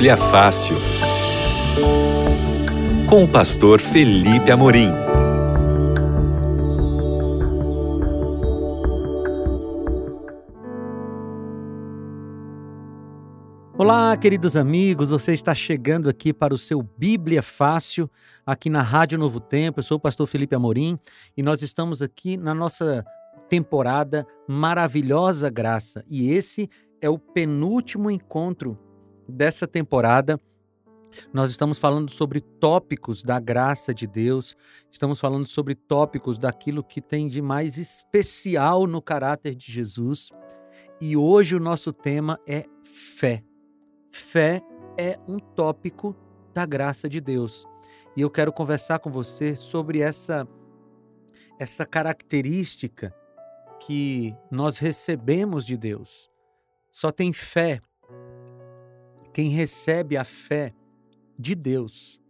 Bíblia Fácil. Com o pastor Felipe Amorim. Olá, queridos amigos, você está chegando aqui para o seu Bíblia Fácil, aqui na Rádio Novo Tempo. Eu sou o pastor Felipe Amorim e nós estamos aqui na nossa temporada Maravilhosa Graça. E esse é o penúltimo encontro dessa temporada. Nós estamos falando sobre tópicos da graça de Deus, estamos falando sobre tópicos daquilo que tem de mais especial no caráter de Jesus. E hoje o nosso tema é fé. Fé é um tópico da graça de Deus. E eu quero conversar com você sobre essa essa característica que nós recebemos de Deus. Só tem fé quem recebe a fé de Deus.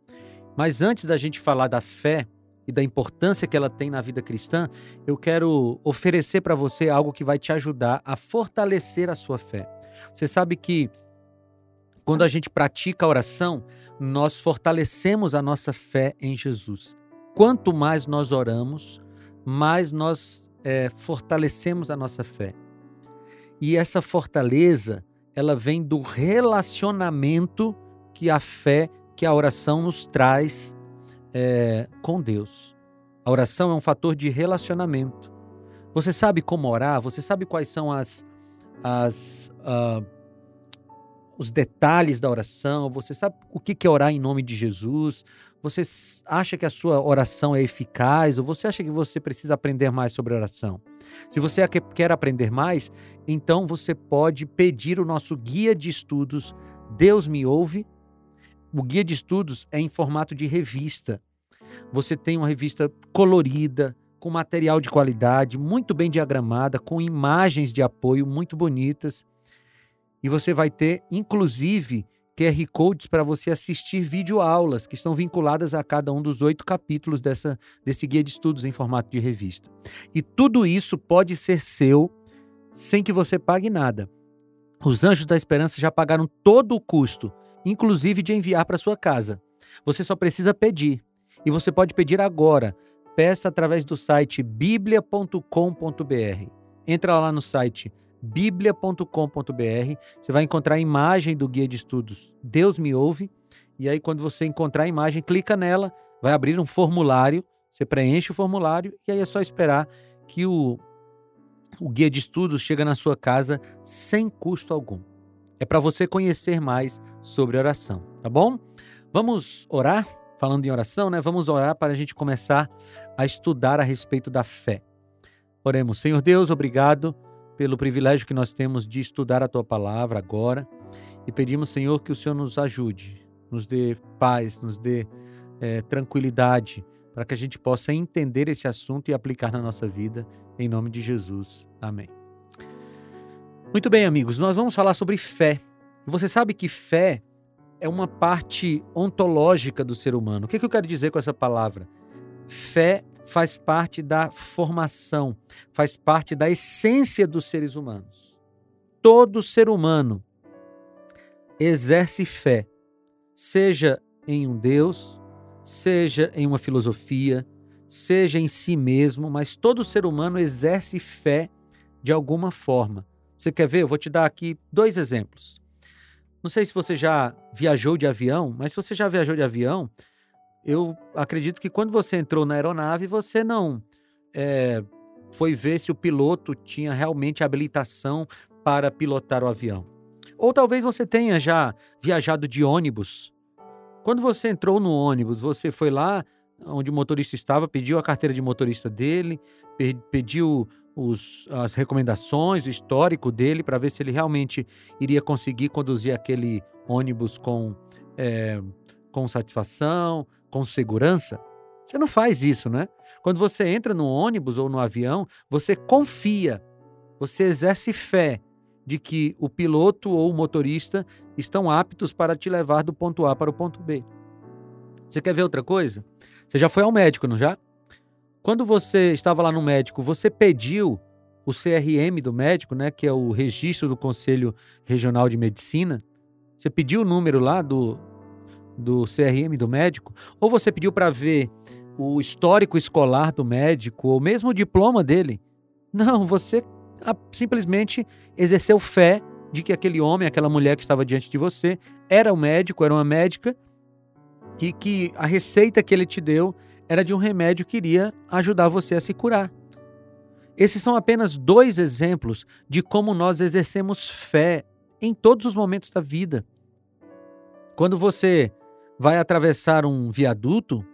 Mas antes da gente falar da fé e da importância que ela tem na vida cristã, eu quero oferecer para você algo que vai te ajudar a fortalecer a sua fé. Você sabe que quando a gente pratica a oração, nós fortalecemos a nossa fé em Jesus. Quanto mais nós oramos, mais nós é, fortalecemos a nossa fé. E essa fortaleza, ela vem do relacionamento que a fé, que a oração nos traz é, com Deus. A oração é um fator de relacionamento. Você sabe como orar? Você sabe quais são as, as uh, os detalhes da oração? Você sabe o que é orar em nome de Jesus? Você acha que a sua oração é eficaz ou você acha que você precisa aprender mais sobre oração? Se você quer aprender mais, então você pode pedir o nosso guia de estudos Deus me ouve. O guia de estudos é em formato de revista. Você tem uma revista colorida, com material de qualidade, muito bem diagramada, com imagens de apoio muito bonitas. E você vai ter, inclusive, QR Codes para você assistir videoaulas que estão vinculadas a cada um dos oito capítulos dessa, desse guia de estudos em formato de revista. E tudo isso pode ser seu sem que você pague nada. Os Anjos da Esperança já pagaram todo o custo, inclusive de enviar para sua casa. Você só precisa pedir. E você pode pedir agora. Peça através do site biblia.com.br. Entra lá no site biblia.com.br. Você vai encontrar a imagem do guia de estudos Deus me ouve. E aí, quando você encontrar a imagem, clica nela, vai abrir um formulário. Você preenche o formulário e aí é só esperar que o, o guia de estudos chega na sua casa sem custo algum. É para você conhecer mais sobre oração, tá bom? Vamos orar? Falando em oração, né? Vamos orar para a gente começar a estudar a respeito da fé. Oremos, Senhor Deus, obrigado pelo privilégio que nós temos de estudar a tua palavra agora e pedimos, Senhor, que o Senhor nos ajude, nos dê paz, nos dê é, tranquilidade para que a gente possa entender esse assunto e aplicar na nossa vida, em nome de Jesus. Amém. Muito bem, amigos, nós vamos falar sobre fé. Você sabe que fé é uma parte ontológica do ser humano. O que, que eu quero dizer com essa palavra? Fé faz parte da formação, faz parte da essência dos seres humanos. Todo ser humano exerce fé, seja em um Deus, seja em uma filosofia, seja em si mesmo, mas todo ser humano exerce fé de alguma forma. Você quer ver? Eu vou te dar aqui dois exemplos. Não sei se você já viajou de avião, mas se você já viajou de avião, eu acredito que quando você entrou na aeronave, você não é, foi ver se o piloto tinha realmente habilitação para pilotar o avião. Ou talvez você tenha já viajado de ônibus. Quando você entrou no ônibus, você foi lá onde o motorista estava, pediu a carteira de motorista dele, pediu os, as recomendações, o histórico dele, para ver se ele realmente iria conseguir conduzir aquele ônibus com, é, com satisfação, com segurança, você não faz isso, né? Quando você entra no ônibus ou no avião, você confia, você exerce fé de que o piloto ou o motorista estão aptos para te levar do ponto A para o ponto B. Você quer ver outra coisa? Você já foi ao médico, não já? Quando você estava lá no médico, você pediu o CRM do médico, né, que é o registro do Conselho Regional de Medicina. Você pediu o número lá do, do CRM do médico? Ou você pediu para ver o histórico escolar do médico, ou mesmo o diploma dele? Não, você simplesmente exerceu fé de que aquele homem, aquela mulher que estava diante de você, era um médico, era uma médica, e que a receita que ele te deu era de um remédio que iria ajudar você a se curar. Esses são apenas dois exemplos de como nós exercemos fé em todos os momentos da vida. Quando você vai atravessar um viaduto,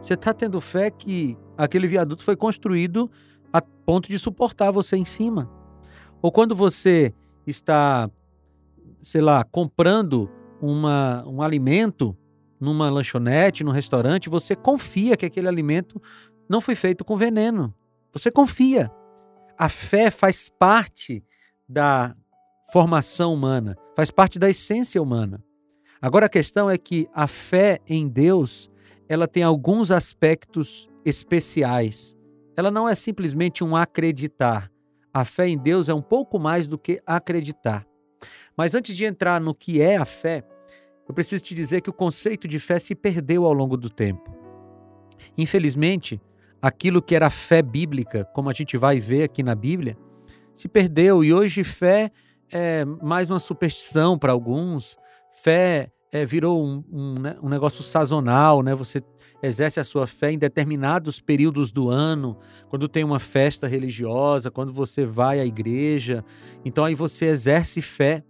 você está tendo fé que aquele viaduto foi construído a ponto de suportar você em cima. Ou quando você está, sei lá, comprando uma, um alimento numa lanchonete, num restaurante, você confia que aquele alimento não foi feito com veneno. Você confia. A fé faz parte da formação humana, faz parte da essência humana. Agora a questão é que a fé em Deus, ela tem alguns aspectos especiais. Ela não é simplesmente um acreditar. A fé em Deus é um pouco mais do que acreditar. Mas antes de entrar no que é a fé, eu preciso te dizer que o conceito de fé se perdeu ao longo do tempo. Infelizmente, aquilo que era fé bíblica, como a gente vai ver aqui na Bíblia, se perdeu e hoje fé é mais uma superstição para alguns. Fé é, virou um, um, né, um, negócio sazonal, né? Você exerce a sua fé em determinados períodos do ano, quando tem uma festa religiosa, quando você vai à igreja. Então aí você exerce fé.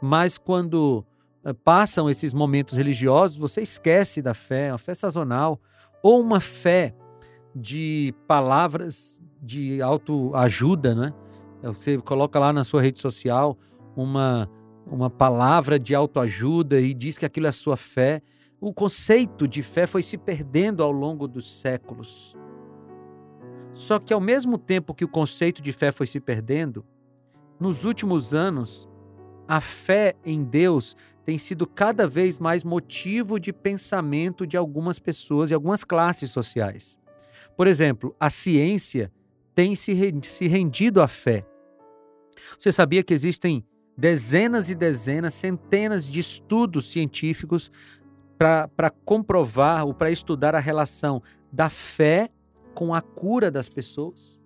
Mas quando é, passam esses momentos religiosos, você esquece da fé, uma fé sazonal, ou uma fé de palavras de autoajuda, né? Você coloca lá na sua rede social uma uma palavra de autoajuda e diz que aquilo é a sua fé. O conceito de fé foi se perdendo ao longo dos séculos. Só que ao mesmo tempo que o conceito de fé foi se perdendo, nos últimos anos, a fé em Deus tem sido cada vez mais motivo de pensamento de algumas pessoas e algumas classes sociais. Por exemplo, a ciência tem se rendido à fé. Você sabia que existem dezenas e dezenas, centenas de estudos científicos para comprovar ou para estudar a relação da fé com a cura das pessoas.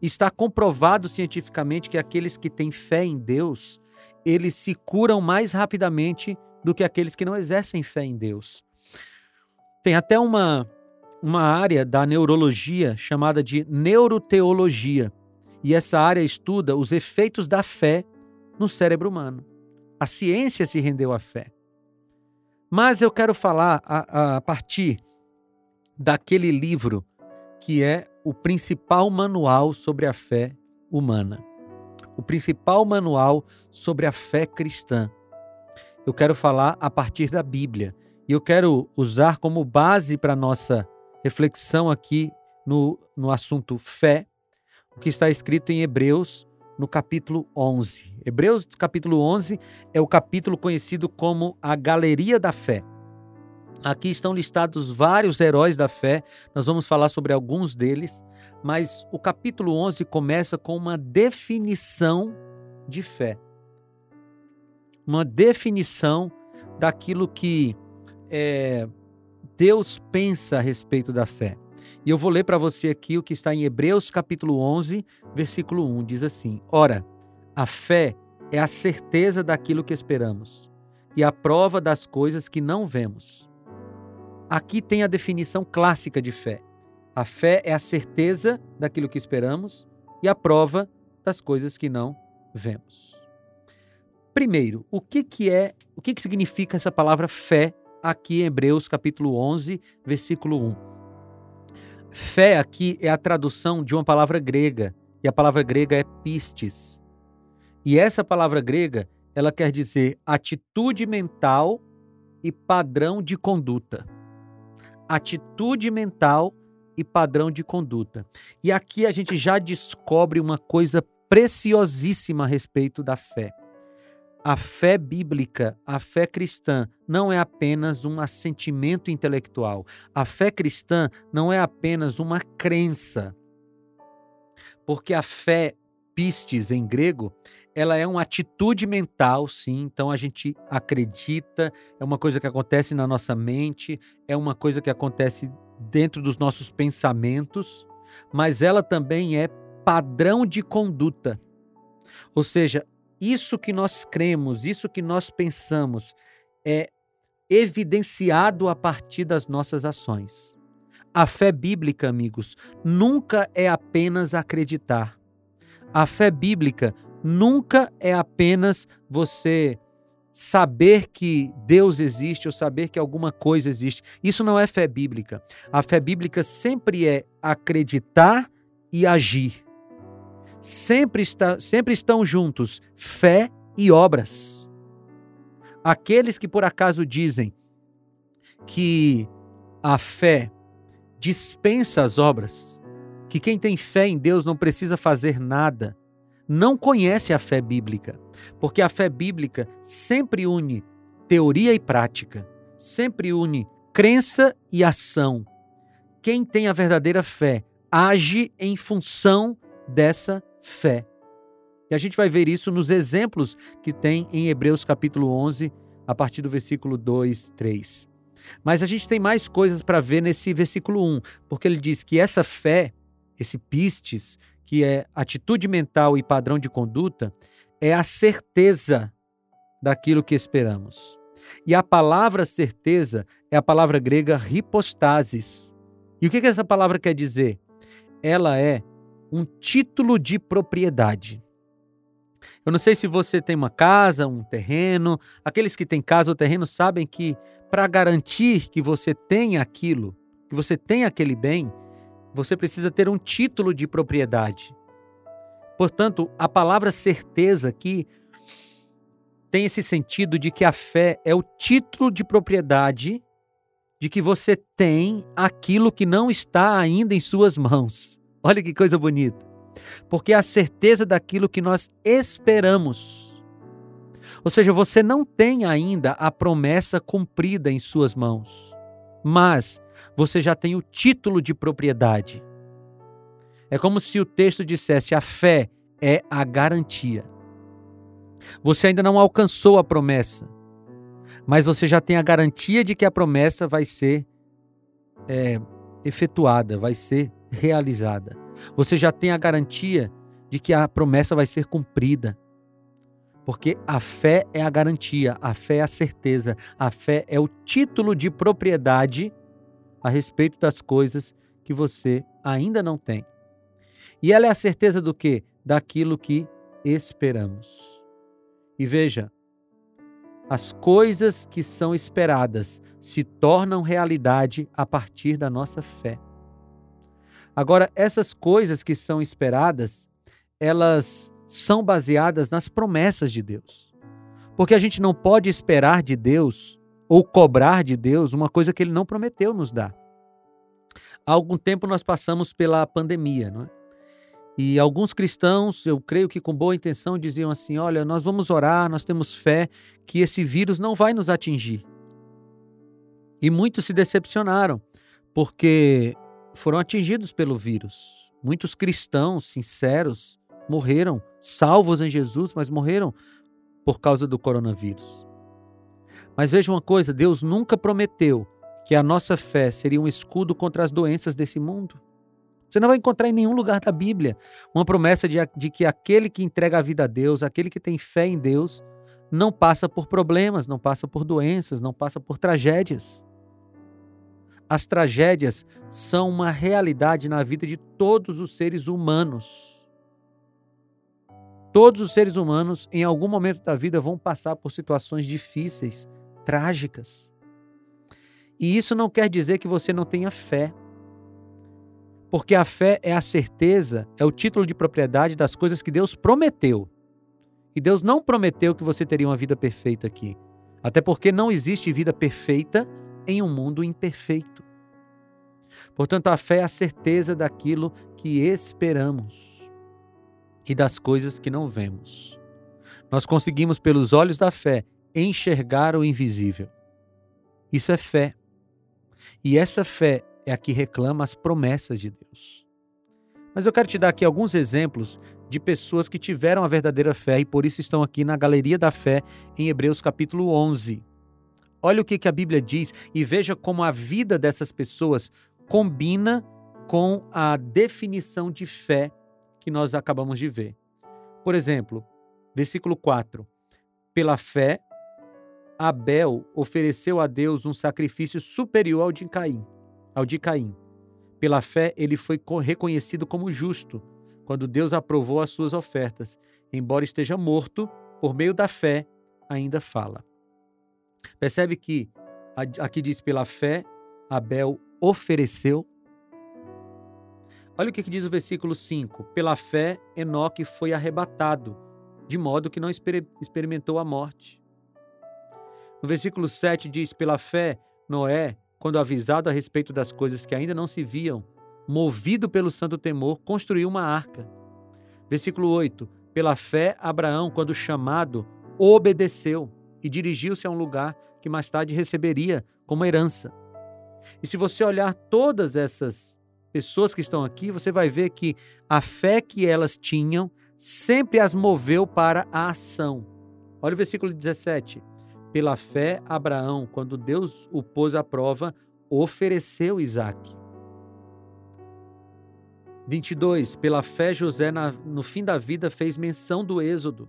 Está comprovado cientificamente que aqueles que têm fé em Deus, eles se curam mais rapidamente do que aqueles que não exercem fé em Deus. Tem até uma, uma área da neurologia chamada de neuroteologia. E essa área estuda os efeitos da fé no cérebro humano. A ciência se rendeu à fé. Mas eu quero falar a, a partir daquele livro que é o principal manual sobre a fé humana. O principal manual sobre a fé cristã. Eu quero falar a partir da Bíblia. E eu quero usar como base para nossa reflexão aqui no, no assunto fé, o que está escrito em Hebreus, no capítulo 11. Hebreus capítulo 11 é o capítulo conhecido como a Galeria da Fé. Aqui estão listados vários heróis da fé, nós vamos falar sobre alguns deles, mas o capítulo 11 começa com uma definição de fé. Uma definição daquilo que é, Deus pensa a respeito da fé. E eu vou ler para você aqui o que está em Hebreus capítulo 11, versículo 1. Diz assim: Ora, a fé é a certeza daquilo que esperamos e a prova das coisas que não vemos. Aqui tem a definição clássica de fé. A fé é a certeza daquilo que esperamos e a prova das coisas que não vemos. Primeiro, o que, que é, o que, que significa essa palavra fé aqui em Hebreus capítulo 11, versículo 1? Fé aqui é a tradução de uma palavra grega, e a palavra grega é pistes. E essa palavra grega, ela quer dizer atitude mental e padrão de conduta. Atitude mental e padrão de conduta. E aqui a gente já descobre uma coisa preciosíssima a respeito da fé. A fé bíblica, a fé cristã, não é apenas um assentimento intelectual. A fé cristã não é apenas uma crença. Porque a fé pistes em grego, ela é uma atitude mental, sim. Então a gente acredita, é uma coisa que acontece na nossa mente, é uma coisa que acontece dentro dos nossos pensamentos, mas ela também é padrão de conduta. Ou seja, isso que nós cremos, isso que nós pensamos, é evidenciado a partir das nossas ações. A fé bíblica, amigos, nunca é apenas acreditar. A fé bíblica nunca é apenas você saber que Deus existe ou saber que alguma coisa existe. Isso não é fé bíblica. A fé bíblica sempre é acreditar e agir. Sempre, está, sempre estão juntos fé e obras. Aqueles que por acaso dizem que a fé dispensa as obras, que quem tem fé em Deus não precisa fazer nada, não conhece a fé bíblica, porque a fé bíblica sempre une teoria e prática, sempre une crença e ação. Quem tem a verdadeira fé age em função dessa fé. E a gente vai ver isso nos exemplos que tem em Hebreus capítulo 11, a partir do versículo 2, 3. Mas a gente tem mais coisas para ver nesse versículo 1, porque ele diz que essa fé, esse pistes, que é atitude mental e padrão de conduta, é a certeza daquilo que esperamos. E a palavra certeza é a palavra grega hipostasis. E o que essa palavra quer dizer? Ela é um título de propriedade. Eu não sei se você tem uma casa, um terreno. Aqueles que têm casa ou terreno sabem que para garantir que você tenha aquilo, que você tenha aquele bem, você precisa ter um título de propriedade. Portanto, a palavra certeza aqui tem esse sentido de que a fé é o título de propriedade de que você tem aquilo que não está ainda em suas mãos. Olha que coisa bonita. Porque é a certeza daquilo que nós esperamos. Ou seja, você não tem ainda a promessa cumprida em suas mãos, mas você já tem o título de propriedade. É como se o texto dissesse: a fé é a garantia. Você ainda não alcançou a promessa, mas você já tem a garantia de que a promessa vai ser é, efetuada, vai ser realizada. Você já tem a garantia de que a promessa vai ser cumprida. Porque a fé é a garantia, a fé é a certeza, a fé é o título de propriedade a respeito das coisas que você ainda não tem. E ela é a certeza do que? Daquilo que esperamos. E veja, as coisas que são esperadas se tornam realidade a partir da nossa fé. Agora, essas coisas que são esperadas, elas são baseadas nas promessas de Deus. Porque a gente não pode esperar de Deus ou cobrar de Deus uma coisa que ele não prometeu nos dar. Há algum tempo nós passamos pela pandemia, não é? E alguns cristãos, eu creio que com boa intenção, diziam assim: olha, nós vamos orar, nós temos fé que esse vírus não vai nos atingir. E muitos se decepcionaram, porque foram atingidos pelo vírus. Muitos cristãos sinceros morreram, salvos em Jesus, mas morreram por causa do coronavírus. Mas veja uma coisa: Deus nunca prometeu que a nossa fé seria um escudo contra as doenças desse mundo. Você não vai encontrar em nenhum lugar da Bíblia uma promessa de, de que aquele que entrega a vida a Deus, aquele que tem fé em Deus, não passa por problemas, não passa por doenças, não passa por tragédias. As tragédias são uma realidade na vida de todos os seres humanos. Todos os seres humanos, em algum momento da vida, vão passar por situações difíceis, trágicas. E isso não quer dizer que você não tenha fé. Porque a fé é a certeza, é o título de propriedade das coisas que Deus prometeu. E Deus não prometeu que você teria uma vida perfeita aqui. Até porque não existe vida perfeita em um mundo imperfeito. Portanto, a fé é a certeza daquilo que esperamos e das coisas que não vemos. Nós conseguimos, pelos olhos da fé, enxergar o invisível. Isso é fé. E essa fé é a que reclama as promessas de Deus. Mas eu quero te dar aqui alguns exemplos de pessoas que tiveram a verdadeira fé e por isso estão aqui na galeria da fé em Hebreus capítulo 11. Olha o que, que a Bíblia diz e veja como a vida dessas pessoas combina com a definição de fé que nós acabamos de ver. Por exemplo, versículo 4: Pela fé, Abel ofereceu a Deus um sacrifício superior ao de Caim. Ao de Caim. Pela fé, ele foi reconhecido como justo quando Deus aprovou as suas ofertas. Embora esteja morto, por meio da fé, ainda fala. Percebe que aqui diz: pela fé, Abel ofereceu. Olha o que diz o versículo 5: Pela fé, Enoque foi arrebatado, de modo que não experimentou a morte. No versículo 7 diz: Pela fé, Noé, quando avisado a respeito das coisas que ainda não se viam, movido pelo santo temor, construiu uma arca. Versículo 8: Pela fé, Abraão, quando chamado, obedeceu e dirigiu-se a um lugar que mais tarde receberia como herança. E se você olhar todas essas pessoas que estão aqui, você vai ver que a fé que elas tinham sempre as moveu para a ação. Olha o versículo 17. Pela fé, Abraão, quando Deus o pôs à prova, ofereceu Isaac. 22. Pela fé, José, no fim da vida, fez menção do Êxodo.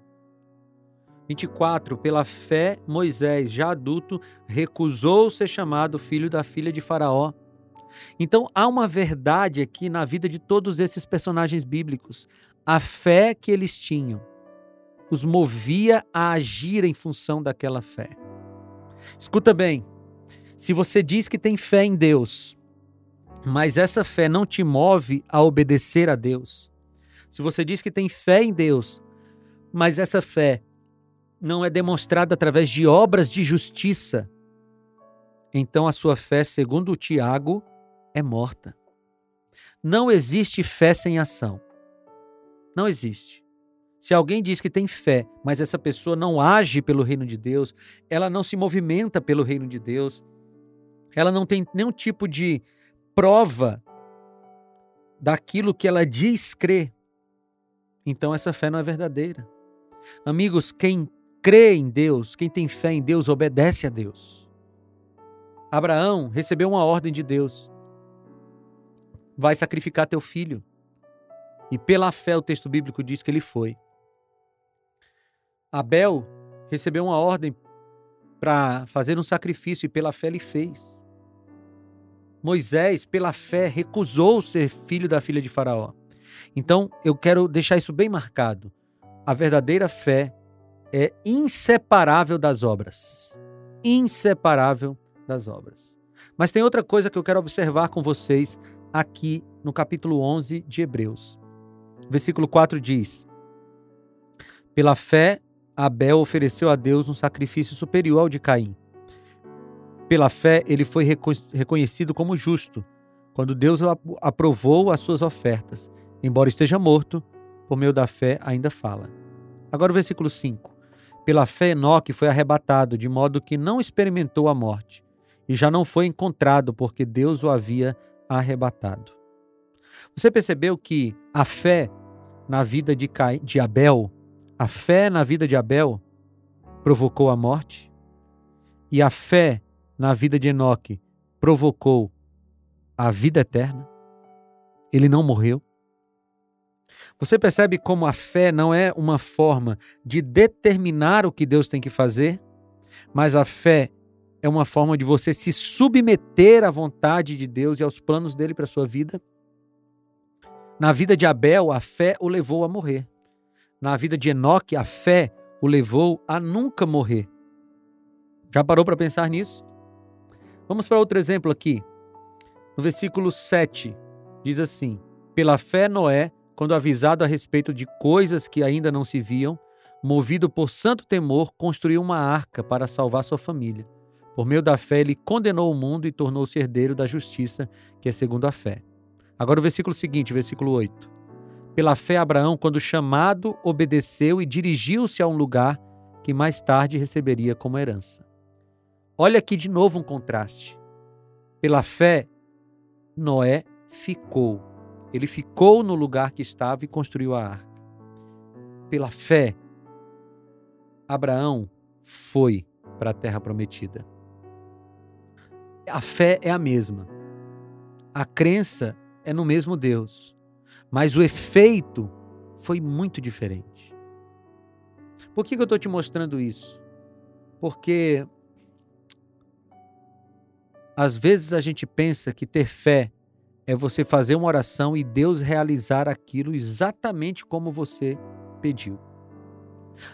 24. Pela fé, Moisés, já adulto, recusou ser chamado filho da filha de Faraó. Então há uma verdade aqui na vida de todos esses personagens bíblicos. A fé que eles tinham os movia a agir em função daquela fé. Escuta bem, se você diz que tem fé em Deus, mas essa fé não te move a obedecer a Deus, se você diz que tem fé em Deus, mas essa fé não é demonstrada através de obras de justiça, então a sua fé, segundo Tiago, é morta. Não existe fé sem ação. Não existe. Se alguém diz que tem fé, mas essa pessoa não age pelo reino de Deus, ela não se movimenta pelo reino de Deus, ela não tem nenhum tipo de prova daquilo que ela diz crer, então essa fé não é verdadeira. Amigos, quem crê em Deus, quem tem fé em Deus, obedece a Deus. Abraão recebeu uma ordem de Deus: vai sacrificar teu filho. E pela fé, o texto bíblico diz que ele foi. Abel recebeu uma ordem para fazer um sacrifício e pela fé ele fez. Moisés, pela fé, recusou ser filho da filha de Faraó. Então, eu quero deixar isso bem marcado. A verdadeira fé é inseparável das obras. Inseparável das obras. Mas tem outra coisa que eu quero observar com vocês aqui no capítulo 11 de Hebreus. Versículo 4 diz: Pela fé, Abel ofereceu a Deus um sacrifício superior ao de Caim. Pela fé, ele foi reconhecido como justo, quando Deus aprovou as suas ofertas. Embora esteja morto, por meio da fé ainda fala. Agora o versículo 5. Pela fé, Enoque foi arrebatado, de modo que não experimentou a morte, e já não foi encontrado, porque Deus o havia arrebatado. Você percebeu que a fé na vida de, de Abel a fé na vida de Abel provocou a morte e a fé na vida de Enoque provocou a vida eterna. Ele não morreu. Você percebe como a fé não é uma forma de determinar o que Deus tem que fazer, mas a fé é uma forma de você se submeter à vontade de Deus e aos planos dele para a sua vida. Na vida de Abel, a fé o levou a morrer na vida de Enoque, a fé o levou a nunca morrer. Já parou para pensar nisso? Vamos para outro exemplo aqui. No versículo 7, diz assim: Pela fé, Noé, quando avisado a respeito de coisas que ainda não se viam, movido por santo temor, construiu uma arca para salvar sua família. Por meio da fé, ele condenou o mundo e tornou-se herdeiro da justiça, que é segundo a fé. Agora o versículo seguinte, versículo 8. Pela fé, Abraão, quando chamado, obedeceu e dirigiu-se a um lugar que mais tarde receberia como herança. Olha aqui de novo um contraste. Pela fé, Noé ficou. Ele ficou no lugar que estava e construiu a arca. pela fé, Abraão foi para a terra prometida. A fé é a mesma. A crença é no mesmo Deus. Mas o efeito foi muito diferente. Por que, eu estou te mostrando isso? Porque às vezes a gente pensa que ter fé é você fazer uma oração e Deus realizar aquilo exatamente como você pediu.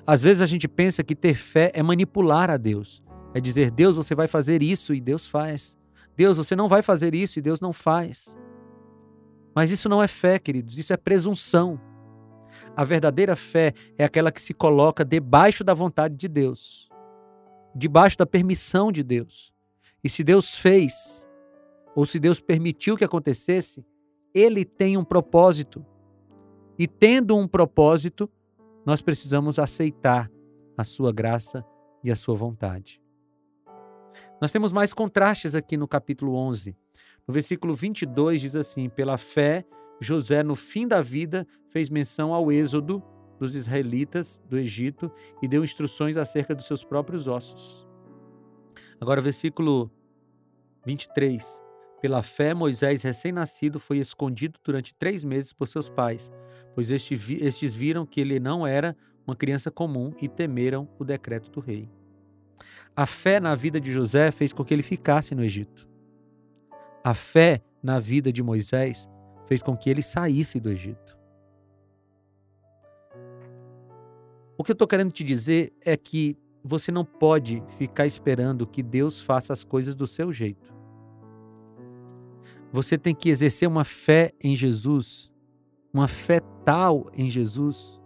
Às vezes a gente pensa que ter fé é manipular a Deus. É dizer, Deus, você vai fazer isso e Deus faz. Deus, você não vai fazer isso e Deus não faz. Mas isso não é fé, queridos, isso é presunção. A verdadeira fé é aquela que se coloca debaixo da vontade de Deus, debaixo da permissão de Deus. E se Deus fez, ou se Deus permitiu que acontecesse, ele tem um propósito. E tendo um propósito, nós precisamos aceitar a sua graça e a sua vontade. Nós temos mais contrastes aqui no capítulo 11. No versículo 22 diz assim: Pela fé, José, no fim da vida, fez menção ao êxodo dos israelitas do Egito e deu instruções acerca dos seus próprios ossos. Agora, versículo 23. Pela fé, Moisés, recém-nascido, foi escondido durante três meses por seus pais, pois estes viram que ele não era uma criança comum e temeram o decreto do rei. A fé na vida de José fez com que ele ficasse no Egito. A fé na vida de Moisés fez com que ele saísse do Egito. O que eu estou querendo te dizer é que você não pode ficar esperando que Deus faça as coisas do seu jeito. Você tem que exercer uma fé em Jesus, uma fé tal em Jesus,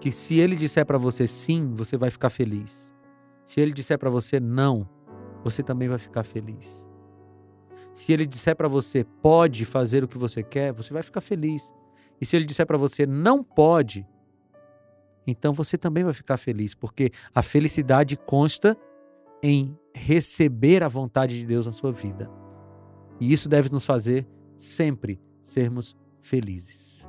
que se ele disser para você sim, você vai ficar feliz. Se ele disser para você não, você também vai ficar feliz. Se ele disser para você pode fazer o que você quer, você vai ficar feliz. E se ele disser para você não pode, então você também vai ficar feliz, porque a felicidade consta em receber a vontade de Deus na sua vida. E isso deve nos fazer sempre sermos felizes.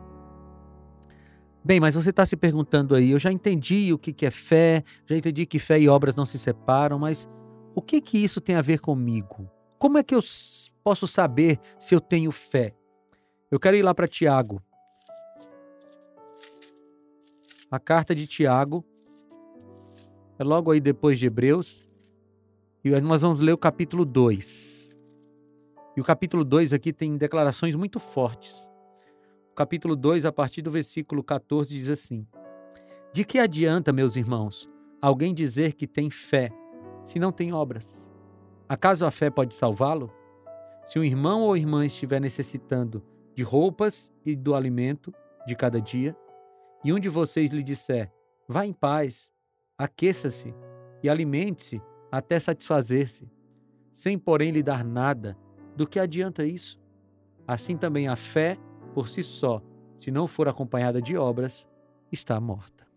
Bem, mas você está se perguntando aí, eu já entendi o que é fé, já entendi que fé e obras não se separam, mas o que que isso tem a ver comigo? Como é que eu posso saber se eu tenho fé? Eu quero ir lá para Tiago. A carta de Tiago é logo aí depois de Hebreus. E nós vamos ler o capítulo 2. E o capítulo 2 aqui tem declarações muito fortes. O capítulo 2, a partir do versículo 14, diz assim: De que adianta, meus irmãos, alguém dizer que tem fé, se não tem obras? Acaso a fé pode salvá-lo? Se um irmão ou irmã estiver necessitando de roupas e do alimento de cada dia, e um de vocês lhe disser: Vá em paz, aqueça-se e alimente-se até satisfazer-se, sem porém lhe dar nada, do que adianta isso? Assim também a fé, por si só, se não for acompanhada de obras, está morta.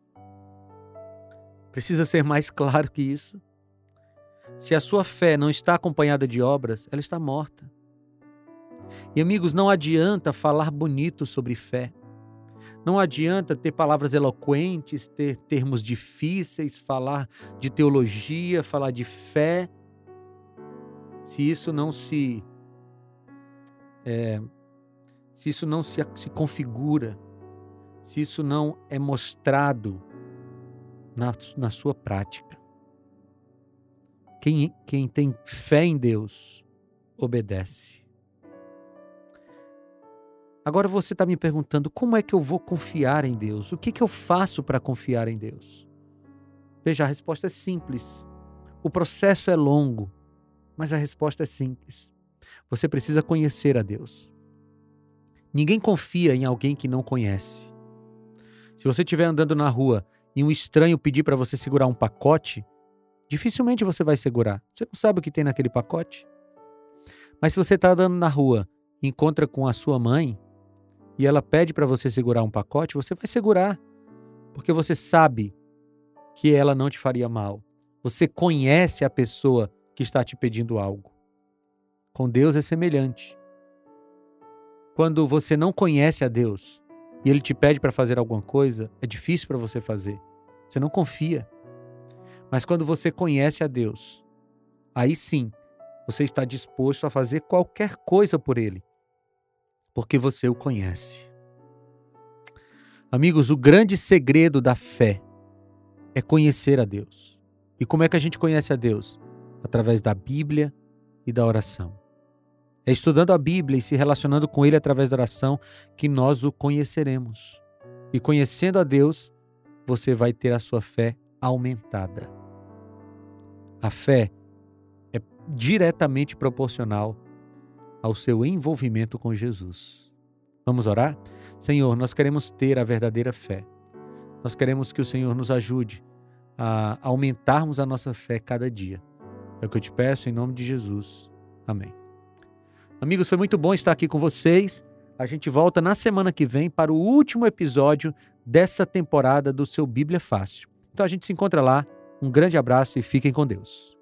Precisa ser mais claro que isso? Se a sua fé não está acompanhada de obras, ela está morta. E amigos, não adianta falar bonito sobre fé. Não adianta ter palavras eloquentes, ter termos difíceis, falar de teologia, falar de fé, se isso não se é, se isso não se, se configura, se isso não é mostrado na, na sua prática. Quem, quem tem fé em Deus, obedece. Agora você está me perguntando como é que eu vou confiar em Deus? O que, que eu faço para confiar em Deus? Veja, a resposta é simples. O processo é longo, mas a resposta é simples. Você precisa conhecer a Deus. Ninguém confia em alguém que não conhece. Se você estiver andando na rua e um estranho pedir para você segurar um pacote, dificilmente você vai segurar. Você não sabe o que tem naquele pacote. Mas se você está andando na rua e encontra com a sua mãe e ela pede para você segurar um pacote, você vai segurar, porque você sabe que ela não te faria mal. Você conhece a pessoa que está te pedindo algo. Com Deus é semelhante. Quando você não conhece a Deus, e ele te pede para fazer alguma coisa, é difícil para você fazer. Você não confia. Mas quando você conhece a Deus, aí sim você está disposto a fazer qualquer coisa por ele, porque você o conhece. Amigos, o grande segredo da fé é conhecer a Deus. E como é que a gente conhece a Deus? Através da Bíblia e da oração. É estudando a Bíblia e se relacionando com Ele através da oração que nós o conheceremos. E conhecendo a Deus, você vai ter a sua fé aumentada. A fé é diretamente proporcional ao seu envolvimento com Jesus. Vamos orar? Senhor, nós queremos ter a verdadeira fé. Nós queremos que o Senhor nos ajude a aumentarmos a nossa fé cada dia. É o que eu te peço em nome de Jesus. Amém. Amigos, foi muito bom estar aqui com vocês. A gente volta na semana que vem para o último episódio dessa temporada do seu Bíblia Fácil. Então a gente se encontra lá. Um grande abraço e fiquem com Deus.